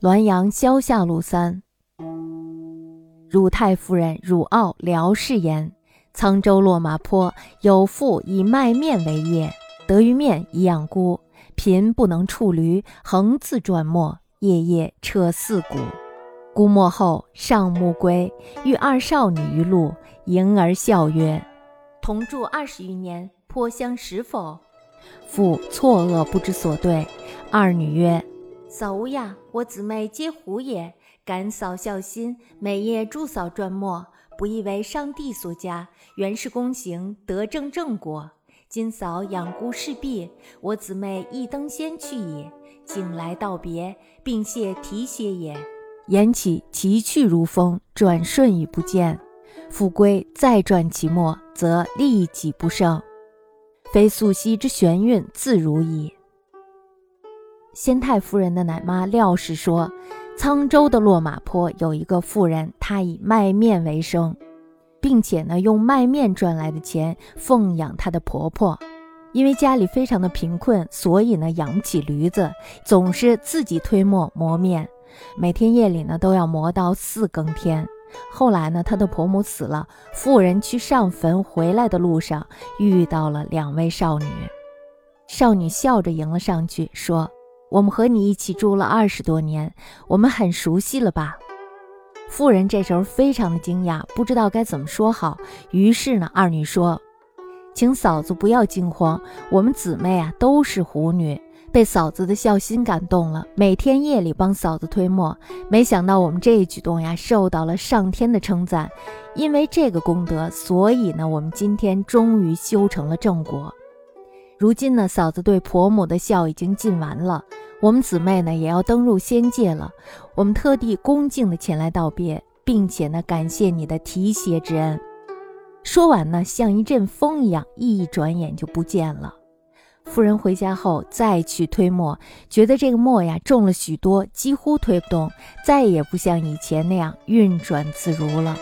滦阳萧下路三，汝太夫人汝傲辽氏言：沧州落马坡有妇以卖面为业，得于面以养孤，贫不能处驴，横自转磨，夜夜彻四谷。孤没后上暮归，遇二少女于路，迎而笑曰：“同住二十余年，颇相识否？”父错愕不知所对。二女曰：嫂无恙，我姊妹皆狐也。敢嫂孝心，每夜助嫂转磨，不亦为上帝所加，原是公行得正正果。今嫂养孤事毕，我姊妹亦登仙去也。景来道别，并谢提携也。言起其去如风，转瞬已不见。复归再转其末，则立己不胜，非素昔之玄韵自如矣。先太夫人的奶妈廖氏说：“沧州的落马坡有一个妇人，她以卖面为生，并且呢，用卖面赚来的钱奉养她的婆婆。因为家里非常的贫困，所以呢，养不起驴子，总是自己推磨磨面，每天夜里呢，都要磨到四更天。后来呢，她的婆母死了，妇人去上坟回来的路上，遇到了两位少女，少女笑着迎了上去，说。”我们和你一起住了二十多年，我们很熟悉了吧？妇人这时候非常的惊讶，不知道该怎么说好。于是呢，二女说：“请嫂子不要惊慌，我们姊妹啊都是狐女，被嫂子的孝心感动了，每天夜里帮嫂子推磨。没想到我们这一举动呀，受到了上天的称赞。因为这个功德，所以呢，我们今天终于修成了正果。如今呢，嫂子对婆母的孝已经尽完了。”我们姊妹呢也要登入仙界了，我们特地恭敬的前来道别，并且呢感谢你的提携之恩。说完呢，像一阵风一样，一转眼就不见了。夫人回家后再去推磨，觉得这个磨呀重了许多，几乎推不动，再也不像以前那样运转自如了。